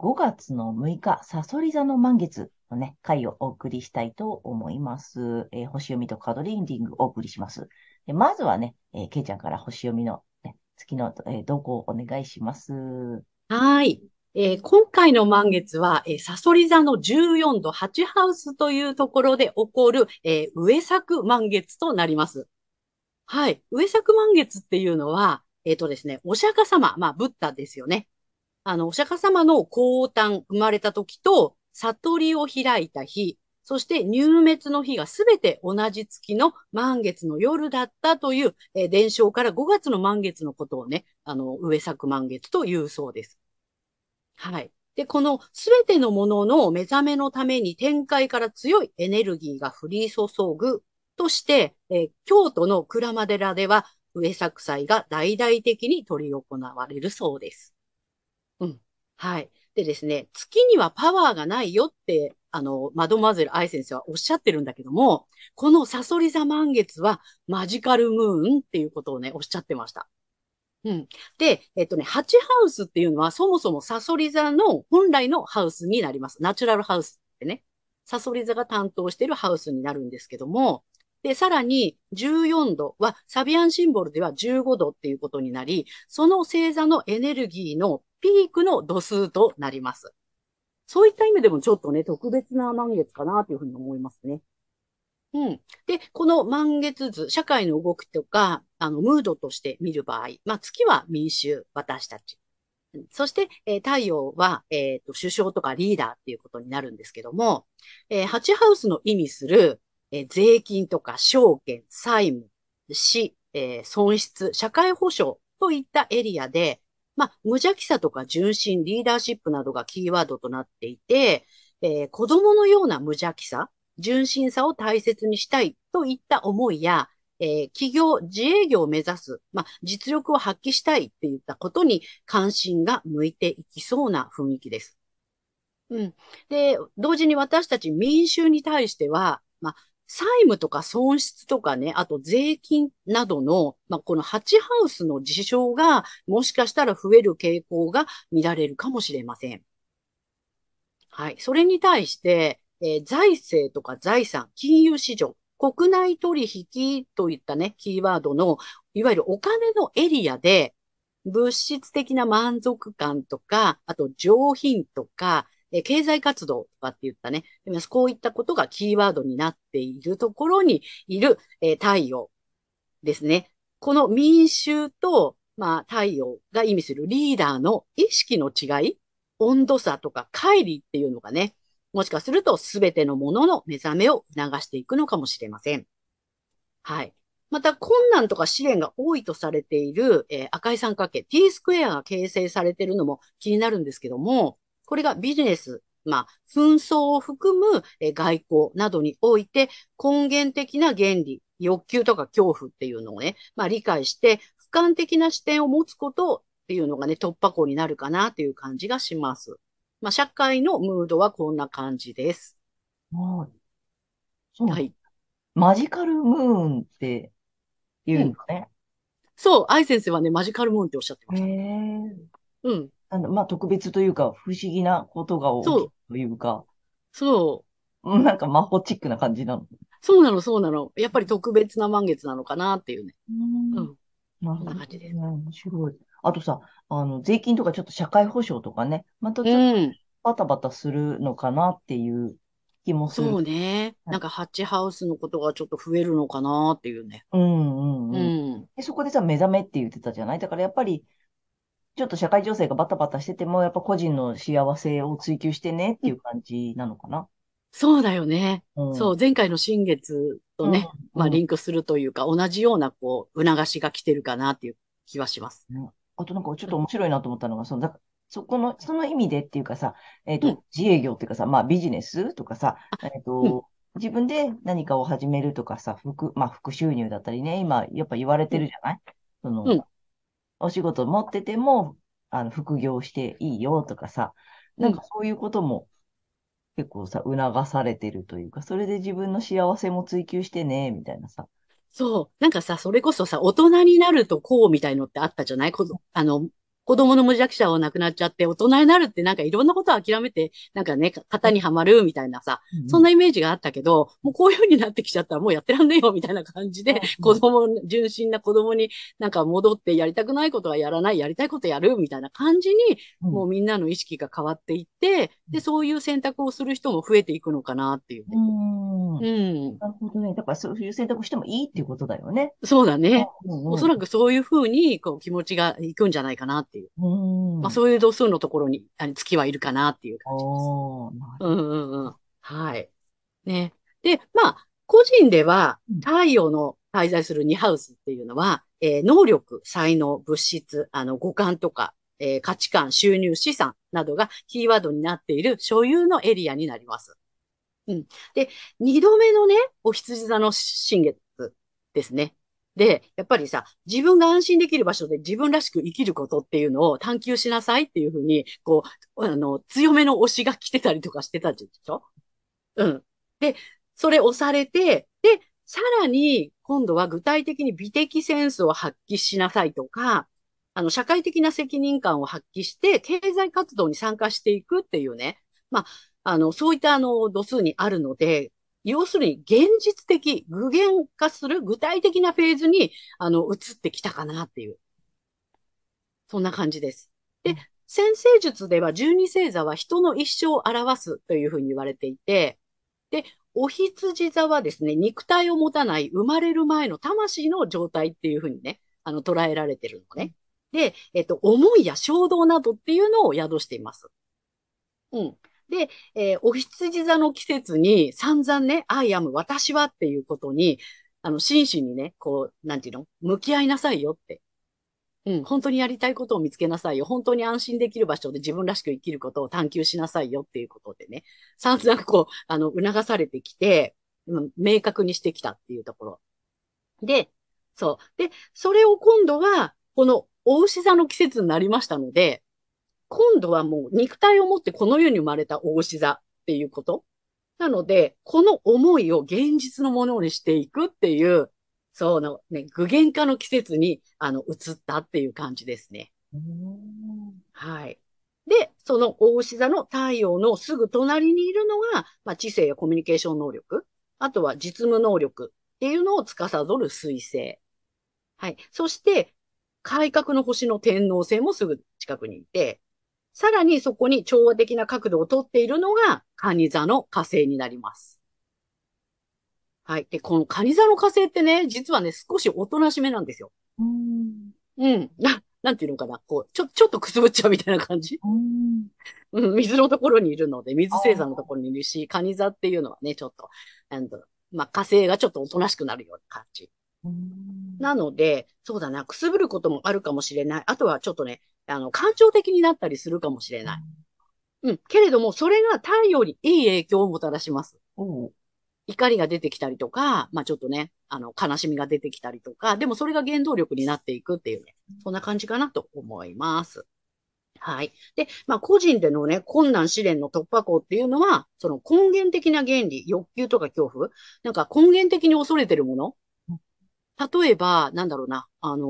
5月の6日、サソリ座の満月のね、回をお送りしたいと思います。えー、星読みとカードリーディングをお送りします。でまずはね、えー、ケイちゃんから星読みの、ね、月の、えー、動向をお願いします。はい。えー、今回の満月は、えー、サソリ座の14度8ハウスというところで起こる、えー、上作満月となります。はい。上作満月っていうのは、えっ、ー、とですね、お釈迦様、まあ、ブッダですよね。あの、お釈迦様の降誕、生まれた時と、悟りを開いた日、そして入滅の日がすべて同じ月の満月の夜だったという、えー、伝承から5月の満月のことをね、あの、上作満月というそうです。はい。で、このすべてのものの目覚めのために天界から強いエネルギーが降り注ぐとして、えー、京都の鞍馬寺では上作祭が大々的に取り行われるそうです。はい。でですね、月にはパワーがないよってあの、マドマゼル愛先生はおっしゃってるんだけども、このサソリ座満月はマジカルムーンっていうことをね、おっしゃってました。うん。で、えっとね、ハチハウスっていうのはそもそもサソリ座の本来のハウスになります。ナチュラルハウスってね。サソリ座が担当してるハウスになるんですけども、で、さらに14度はサビアンシンボルでは15度っていうことになり、その星座のエネルギーのピークの度数となります。そういった意味でもちょっとね、特別な満月かなというふうに思いますね。うん。で、この満月図、社会の動きとか、あの、ムードとして見る場合、まあ、月は民衆、私たち。そして、えー、太陽は、えっ、ー、と、首相とかリーダーっていうことになるんですけども、えー、ハチハウスの意味する、えー、税金とか証券、債務、死、えー、損失、社会保障といったエリアで、まあ、無邪気さとか純真、リーダーシップなどがキーワードとなっていて、えー、子供のような無邪気さ、純真さを大切にしたいといった思いや、えー、企業、自営業を目指す、まあ、実力を発揮したいっていったことに関心が向いていきそうな雰囲気です。うん。で、同時に私たち民衆に対しては、まあ、債務とか損失とかね、あと税金などの、まあ、このハチハウスの事象が、もしかしたら増える傾向が見られるかもしれません。はい。それに対して、えー、財政とか財産、金融市場、国内取引といったね、キーワードの、いわゆるお金のエリアで、物質的な満足感とか、あと上品とか、え経済活動とかって言ったね、こういったことがキーワードになっているところにいる、え太陽ですね。この民衆と、まあ、太陽が意味するリーダーの意識の違い、温度差とか乖離っていうのがね、もしかすると全てのものの目覚めを促していくのかもしれません。はい。また、困難とか試練が多いとされている、えー、赤い三角形 T スクエアが形成されているのも気になるんですけども、これがビジネス、まあ、紛争を含む外交などにおいて根源的な原理、欲求とか恐怖っていうのをね、まあ理解して、俯瞰的な視点を持つことっていうのがね、突破口になるかなという感じがします。まあ、社会のムードはこんな感じです。はい。そう。はい。マジカルムーンって言うんだね。うん、そう、愛先生はね、マジカルムーンっておっしゃってました。うん。なんだ、まあ特別というか、不思議なことが起きるというか、そう。なんか魔法チックな感じなの。そうなの、そうなの。やっぱり特別な満月なのかなっていうね。うん。うん。なるほど。感じです。面白い。あとさ、あの、税金とかちょっと社会保障とかね、またちょっとバタバタするのかなっていう気もする。そうね。はいなんかハッチハウスのことがちょっと増えるのかなっていうね。うんうんううん。ん。で、そこでさ、目覚めって言ってたじゃないだからやっぱり、ちょっと社会情勢がバタバタしてても、やっぱ個人の幸せを追求してねっていう感じなのかな。そうだよね。うん。そう、前回の新月とね、まあリンクするというか、同じようなこう、促しが来てるかなっていう気はします。あとなんかちょっと面白いなと思ったのが、その、だそこの、その意味でっていうかさ、えっと、うん自営業っていうかさ、まあビジネスとかさ、えっと、うん自分で何かを始めるとかさ、副、まあ副収入だったりね、今やっぱ言われてるじゃない？その、うんお仕事持ってても、あの、副業していいよとかさ、なんかそういうことも結構さ、促されてるというか、それで自分の幸せも追求してね、みたいなさ。そう。なんかさ、それこそさ、大人になるとこうみたいのってあったじゃない？こどあの、子供の無弱者は亡くなっちゃって、大人になるってなんかいろんなことを諦めて、なんかね、型にはまるみたいなさ、そんな、なイメージがあったけど、もうこういう風になってきちゃったらもうやってらんねえよみたいな感じで、うん子供、純真な子供になんか戻ってやりたくないことはやらない、やりたいことやるみたいな感じに、うんもうみんなの意識が変わっていって、で、そういう選択をする人も増えていくのかなっていううね。ん。うん。なるほどね。だからそういう選択してもいいっていうことだよね。そうだね。うんおそらくそういう風にこう気持ちがいくんじゃないかなっていう。うん。まあそういう度数のところにあの月はいるかなっていう感じです。うんうんうん。はい。ね。で、まあ、個人ではうん太陽の滞在する2ハウスっていうのは、えー能力、才能、物質、あの、五感とか、えー価値観、収入、資産などがキーワードになっている所有のエリアになります。うん。で、二度目のね、お羊座の新月ですね。で、やっぱりさ、自分が安心できる場所で自分らしく生きることっていうのを探求しなさいっていうふうに、こう、あの、強めの推しが来てたりとかしてたでしょ？うん。で、それ押されて、で、さらに、今度は具体的に美的センスを発揮しなさいとか、あの、社会的な責任感を発揮して、経済活動に参加していくっていうね。まあ、あの、そういったあの、度数にあるので、要するに現実的、具現化する具体的なフェーズに、あの、移ってきたかなっていう。そんな感じです。で、先生術では十二星座は人の一生を表すというふうに言われていて、で、お羊座はですね、肉体を持たない生まれる前の魂の状態っていうふうにね、あの、捉えられてるのね。で、えっと、思いや衝動などっていうのを宿しています。うん。で、えーお羊座の季節に散々ね、I am 私はっていうことに、あの、真摯にね、こう、なんていうの？向き合いなさいよって。うん、本当にやりたいことを見つけなさいよ。本当に安心できる場所で自分らしく生きることを探求しなさいよっていうことでね、散々こう、あの、促されてきて、明確にしてきたっていうところ。で、そう。で、それを今度は、この、お牛座の季節になりましたので、今度はもう肉体を持ってこの世に生まれたお牛座っていうこと。なので、この思いを現実のものにしていくっていう、そうのね、具現化の季節に、あの、移ったっていう感じですね。はい。で、その大牛座の太陽のすぐ隣にいるのが、まあ、知性やコミュニケーション能力、あとは実務能力っていうのを司る水星。はい。そして、改革の星の天皇星もすぐ近くにいて、さらにそこに調和的な角度をとっているのが、蟹座の火星になります。はい。で、この蟹座の火星ってね、実はね、少しおとなしめなんですよ。うんうん。な、なんていうのかな。こう、ちょ、ちょっとくすぶっちゃうみたいな感じうんうん、水のところにいるので、水星座のところにいるし、蟹座っていうのはね、ちょっと、なんだろうまあ、火星がちょっとおとなしくなるような感じ。うんなので、そうだな、くすぶることもあるかもしれない。あとはちょっとね、あの、感情的になったりするかもしれない。うん。けれども、それが太陽にいい影響をもたらします。おう怒りが出てきたりとか、まあちょっとね、あの、悲しみが出てきたりとか、でもそれが原動力になっていくっていうね、そんな感じかなと思います。はい。で、まあ個人でのね、困難試練の突破口っていうのは、その根源的な原理、欲求とか恐怖、なんか根源的に恐れてるもの。例えば、なんだろうな、あの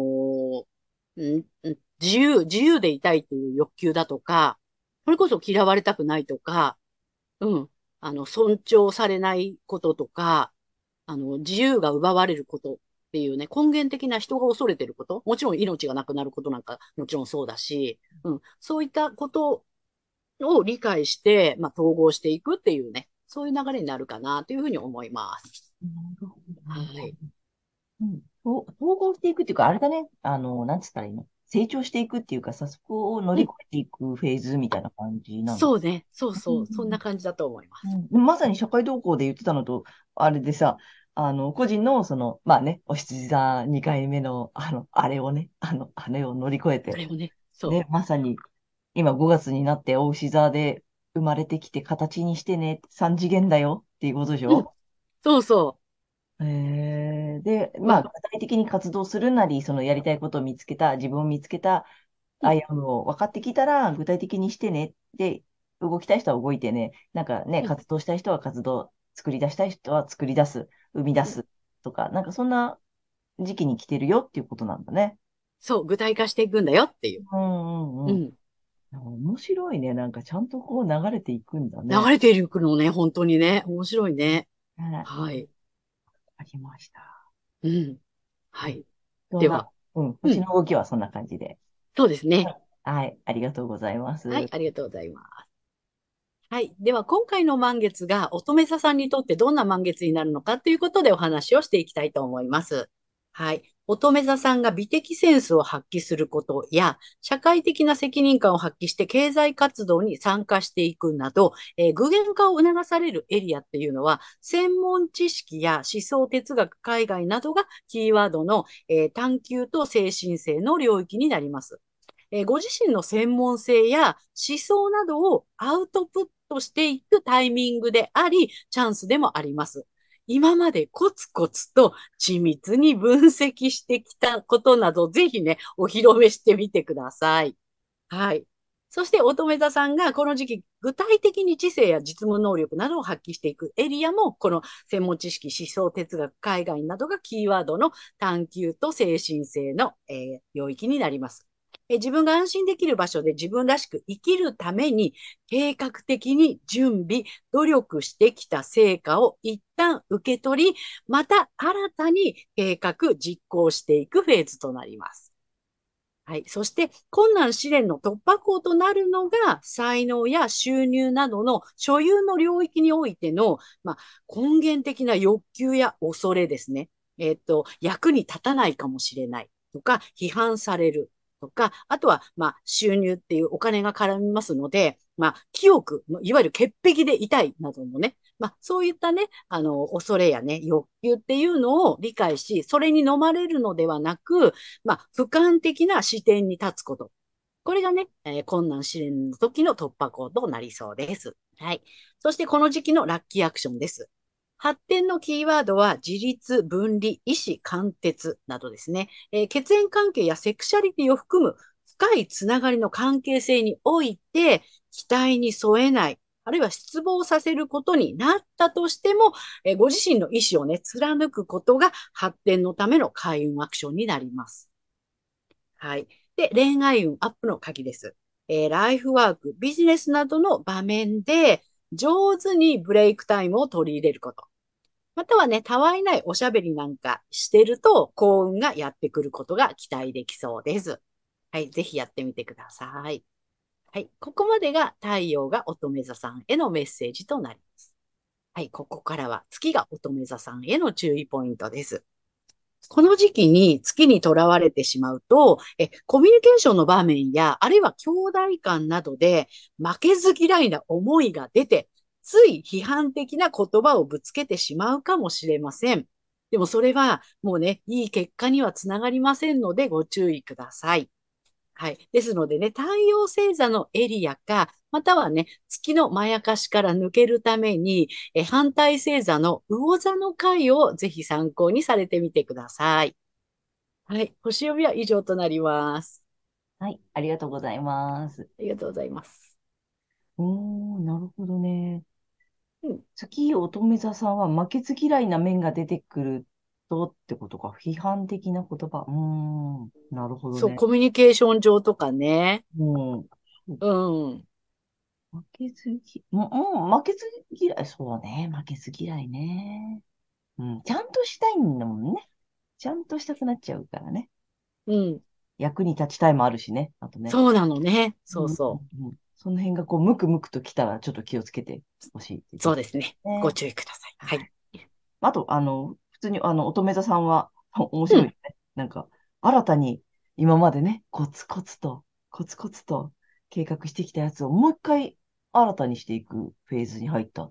ーんん自由、自由でいたいっていう欲求だとか、それこそ嫌われたくないとか、うん。あの、尊重されないこととか、あの、自由が奪われることっていうね、根源的な人が恐れてること、もちろん命がなくなることなんか、もちろんそうだし、うん、そういったことを理解して、まあ、統合していくっていうね、そういう流れになるかなというふうに思います。なるほど。はい。うん。と統合していくっていうか、あれだね。あの、なんつったらいいの？成長していくっていうかさ、そこを乗り越えていくフェーズみたいな感じなの。そうね。そうそうう。んそんな感じだと思います。うんまさに社会動向で言ってたのと、あれでさ、あの、個人の、その、まあね、お羊座2回目の、あの、あれをね、あの、あれを乗り越えて、あれもね、そう。ね、まさに、今5月になって、お牛座で生まれてきて形にしてね、3次元だよっていうことでしうんょそうそえー、で、う。まあ、ま具体的に活動するなり、そのやりたいことを見つけた、自分を見つけた、うんアイアムを分かってきたら、具体的にしてね。で、動きたい人は動いてね。なんかね、うん活動したい人は活動、作り出したい人は作り出す、生み出すとか、なんかそんな時期に来てるよっていうことなんだね。そう、具体化していくんだよっていう。うんうんうん。うん。面白いね。なんかちゃんとこう流れていくんだね。流れていくのね、本当にね。面白いね。ねはい。ありました。うん。はい。では、うん、星の動きはそんな感じで。そうですね。はい、ありがとうございます。はい、ありがとうございます。はい。では、今回の満月が乙女座さんにとってどんな満月になるのかということでお話をしていきたいと思います。はい。乙女座さんが美的センスを発揮することや、社会的な責任感を発揮して経済活動に参加していくなど、えー具現化を促されるエリアっていうのは、専門知識や思想哲学、海外などがキーワードの、えー探求と精神性の領域になります。えーご自身の専門性や思想などをアウトプットしていくタイミングであり、チャンスでもあります。今までコツコツと緻密に分析してきたことなど、ぜひね、お披露目してみてください。はい。そして乙女座さんがこの時期、具体的に知性や実務能力などを発揮していくエリアも、この専門知識、思想、哲学、海外などがキーワードの探求と精神性の、えー領域になります。え自分が安心できる場所で自分らしく生きるために計画的に準備、努力してきた成果を一旦受け取り、また新たに計画、実行していくフェーズとなります。はい。そして、困難試練の突破口となるのが、才能や収入などの所有の領域においての、まあ、根源的な欲求や恐れですね。えっと、役に立たないかもしれないとか、批判されるとか、あとは、まあ、収入っていうお金が絡みますので、まあ、清く、いわゆる潔癖でいたいなどのね、まあ、そういったね、あの、恐れやね、欲求っていうのを理解し、それに飲まれるのではなく、まあ、俯瞰的な視点に立つこと。これがね、えー困難試練の時の突破口となりそうです。はい。そしてこの時期のラッキーアクションです。発展のキーワードは自立、分離、意思、貫徹などですね。えー血縁関係やセクシャリティを含む深いつながりの関係性において、期待に添えない、あるいは失望させることになったとしても、えーご自身の意思をね、貫くことが発展のための開運アクションになります。はい。で、恋愛運アップの鍵です。えーライフワーク、ビジネスなどの場面で、上手にブレイクタイムを取り入れること。またはね、たわいないおしゃべりなんかしてると、幸運がやってくることが期待できそうです。はい、ぜひやってみてください。はい、ここまでが太陽が乙女座さんへのメッセージとなります。はい、ここからは月が乙女座さんへの注意ポイントです。この時期に月にとらわれてしまうと、え、コミュニケーションの場面や、あるいは兄弟間などで負けず嫌いな思いが出て、つい批判的な言葉をぶつけてしまうかもしれません。でもそれはもうね、いい結果にはつながりませんのでご注意ください。はい。ですのでね、太陽星座のエリアか、またはね、月のまやかしから抜けるために、え反対星座の魚座の回をぜひ参考にされてみてください。はい。星読みは以上となります。はい、ありがとうございます。ありがとうございます。おー、なるほどね。うん月乙女座さんは負けず嫌いな面が出てくるとってことか。批判的な言葉。うーん、なるほどそう、ね。コミュニケーション上とかね。うん。うん。負けずぎ、うん、うん負けず嫌い。そうね。負けず嫌いね。うん。ちゃんとしたいんだもんね。ちゃんとしたくなっちゃうからね。うん。役に立ちたいもあるしね。あとね。そうなのね。そうそうん。うんその辺がこう、ムクムクと来たらちょっと気をつけてほしい。そうですね。ねご注意ください。はい。あと、あの、普通に、あの、乙女座さんは、面白いよね。なんか、新たに、今までね、コツコツと、コツコツと計画してきたやつをもう一回新たにしていくフェーズに入った。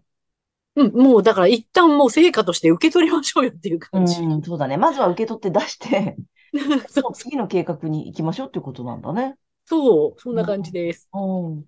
うん、もうだから一旦もう成果として受け取りましょうよっていうう感じ。ん、そうだね。まずは受け取って出して、次の計画に行きましょうってことなんだね。そう、そんな感じです。うん。うん。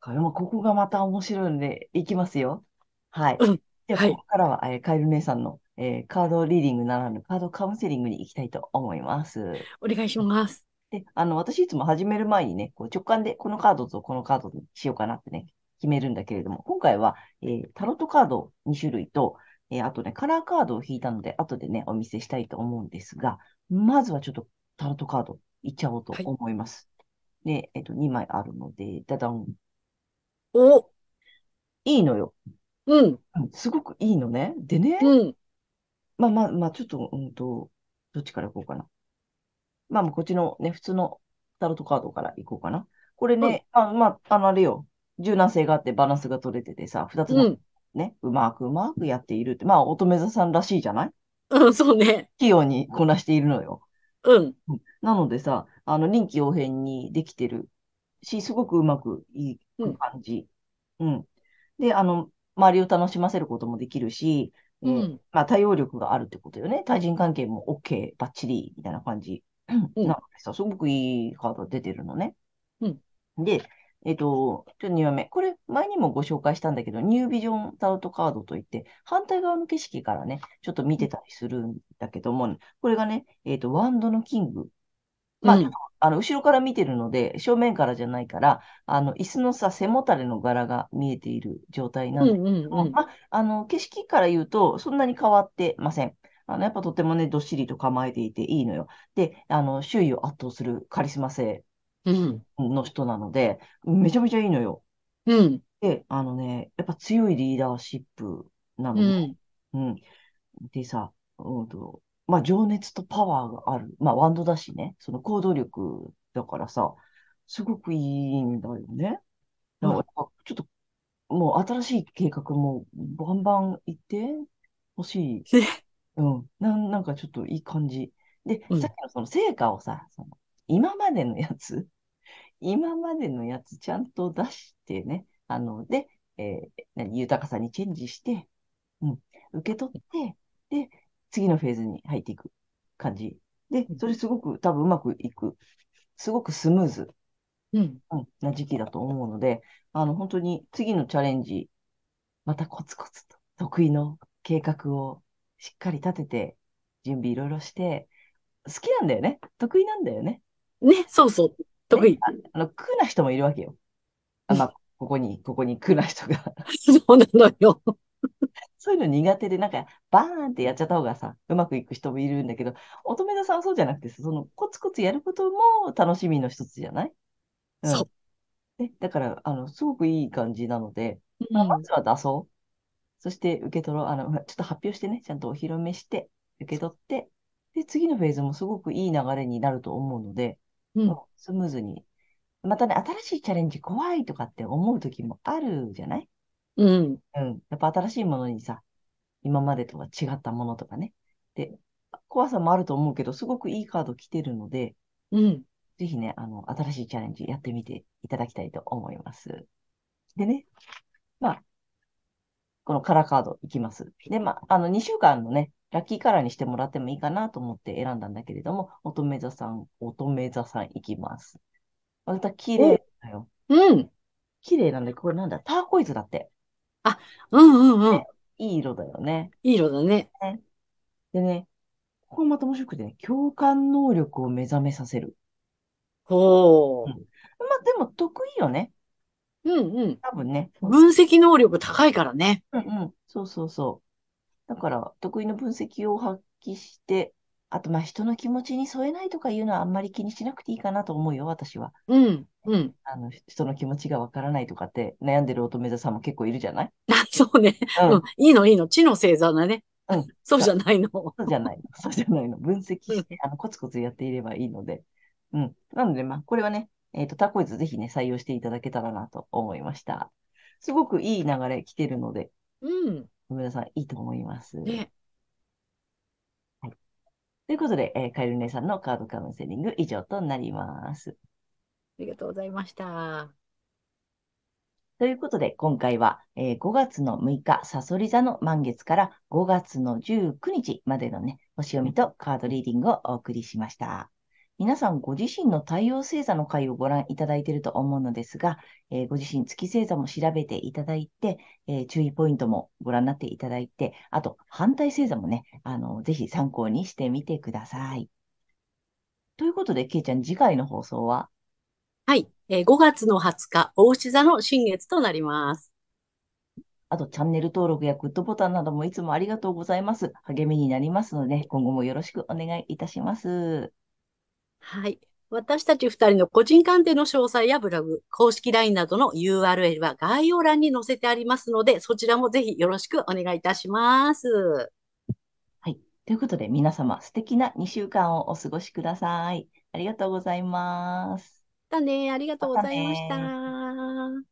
かまあここがまた面白いので、いきますよ。はい。うんでは、はいここからは、えーカエル姉さんの、えーカードリーディングならぬカードカウンセリングに行きたいと思います。お願いします。で、あの、私いつも始める前にね、こう直感でこのカードとこのカードにしようかなってね、決めるんだけれども、今回は、えータロットカード2種類と、えーあとね、カラーカードを引いたので、後でね、お見せしたいと思うんですが、まずはちょっとタロットカードいっちゃおうとはい思います。で、えっと、2枚あるので、ダダン。お、いいのよ。うん、うんすごくいいのね。でね、うん、まあまあまあ、ちょっと、うんと、どっちからいこうかな。まあまあ、こっちのね、普通のタロットカードからいこうかな。これね、あ、まあ、あの、あれよ。柔軟性があってバランスが取れててさ、二つのうん、ね、うまくうまくやっているって。まあ、乙女座さんらしいじゃない？うん、そうね。器用にこなしているのよ。うん、なのでさ、あの、臨機応変にできてるし、すごくうまくいく感じ。うん。で、あの、周りを楽しませることもできるし、えーうん、まあ、対応力があるってことよね。対人関係も OK、バッチリ、みたいな感じ。うんなのでさ、すごくいいカード出てるのね。うんで、えっと、ちょっと2話目。これ、前にもご紹介したんだけど、ニュービジョンタロットカードといって、反対側の景色からね、ちょっと見てたりするんだけども、これがね、えっと、ワンドのキング。まあ、うんあの、後ろから見てるので、正面からじゃないから、あの、椅子のさ、背もたれの柄が見えている状態なんだうん、うん、うん。まあ、あの、景色から言うと、そんなに変わってません。あの、やっぱとてもね、どっしりと構えていていいのよ。で、あの、周囲を圧倒するカリスマ性うん、の人なので、めちゃめちゃいいのよ。うん、で、あのね、やっぱ強いリーダーシップなのうね。ん、うん。でさ、うんと、まあ、情熱とパワーがある。まあ、ワンドだしね、その行動力だからさ、すごくいいんだよね。だからちょっと、もう新しい計画もバンバン行ってほしい。ねうん。なん、なんかちょっといい感じ。で、うんさっきのその成果をさ、その、今までのやつ、今までのやつちゃんと出してね、あの、で、えー何、豊かさにチェンジして、うん、受け取って、で、次のフェーズに入っていく感じ。で、それすごく多分うまくいく。すごくスムーズ。うん。うん、な時期だと思うので、あの、本当に次のチャレンジ、またコツコツと得意の計画をしっかり立てて、準備いろいろして、好きなんだよね。得意なんだよね。ね、そうそう。得意。あの、苦な人もいるわけよ。あまあ、ここに、ここに苦な人が。そうなのよ。そういうの苦手で、なんか、バーンってやっちゃった方がさ、うまくいく人もいるんだけど、乙女座さんはそうじゃなくてさ、その、コツコツやることも楽しみの一つじゃない？うんそう。ね、だから、あの、すごくいい感じなので、うんまあまずは出そう。そして受け取ろう。あの、ちょっと発表してね、ちゃんとお披露目して、受け取って、で、次のフェーズもすごくいい流れになると思うので、うんスムーズに。またね、新しいチャレンジ怖いとかって思う時もあるじゃない？うん。うん。やっぱ新しいものにさ、今までとは違ったものとかね。で、怖さもあると思うけど、すごくいいカード来てるので、うん。ぜひね、あの、新しいチャレンジやってみていただきたいと思います。でね、まあ、このカラーカードいきます。で、まあ、あの、2週間のね、ラッキーカラーにしてもらってもいいかなと思って選んだんだけれども、乙女座さん、乙女座さんいきます。また綺麗だよ。うん。綺麗なんだけど、これなんだ、ターコイズだって。うんうんうん。いい色だよね。いい色だね。でね、ここまた面白くてね、共感能力を目覚めさせる。ほまあ、でも得意よね。う。うんうん。多分ね。分析能力高いからね。うんうん。そうそうそう。だから、得意の分析を発揮して、あと、まあ、人の気持ちに添えないとかいうのはあんまり気にしなくていいかなと思うよ、私は。うん。うん。あの、人の気持ちがわからないとかって悩んでる乙女座さんも結構いるじゃない？あ、そうね。うんうん。いいのいいの。知の星座だね。うん。そうじゃないの。そうじゃないの。そうじゃないの。分析して、あの、コツコツやっていればいいので。うん。なので、まあ、これはね、えっ、と、タコイズぜひね、採用していただけたらなと思いました。すごくいい流れ来てるので、うん。梅田さんいいと思います。ね。ということで、えーカエル姉さんのカードカウンセリング以上となります。ありがとうございました。ということで、今回は、えー5月の6日、サソリ座の満月から5月の19日までのね、星読みとカードリーディングをお送りしました。皆さんご自身の太陽星座の回をご覧いただいていると思うのですが、えーご自身月星座も調べていただいて、えー注意ポイントもご覧になっていただいて、あと反対星座もね、あの、ぜひ参考にしてみてください。ということで、けいちゃん、次回の放送は？はい。えー5月の20日、大牛座の新月となります。あと、チャンネル登録やグッドボタンなどもいつもありがとうございます。励みになりますので、今後もよろしくお願いいたします。はい。私たち二人の個人鑑定の詳細やブログ、公式 LINE などの URL は概要欄に載せてありますので、そちらもぜひよろしくお願いいたします。はい。ということで、皆様、素敵な2週間をお過ごしください。ありがとうございます。だね。ありがとうございましまたねた。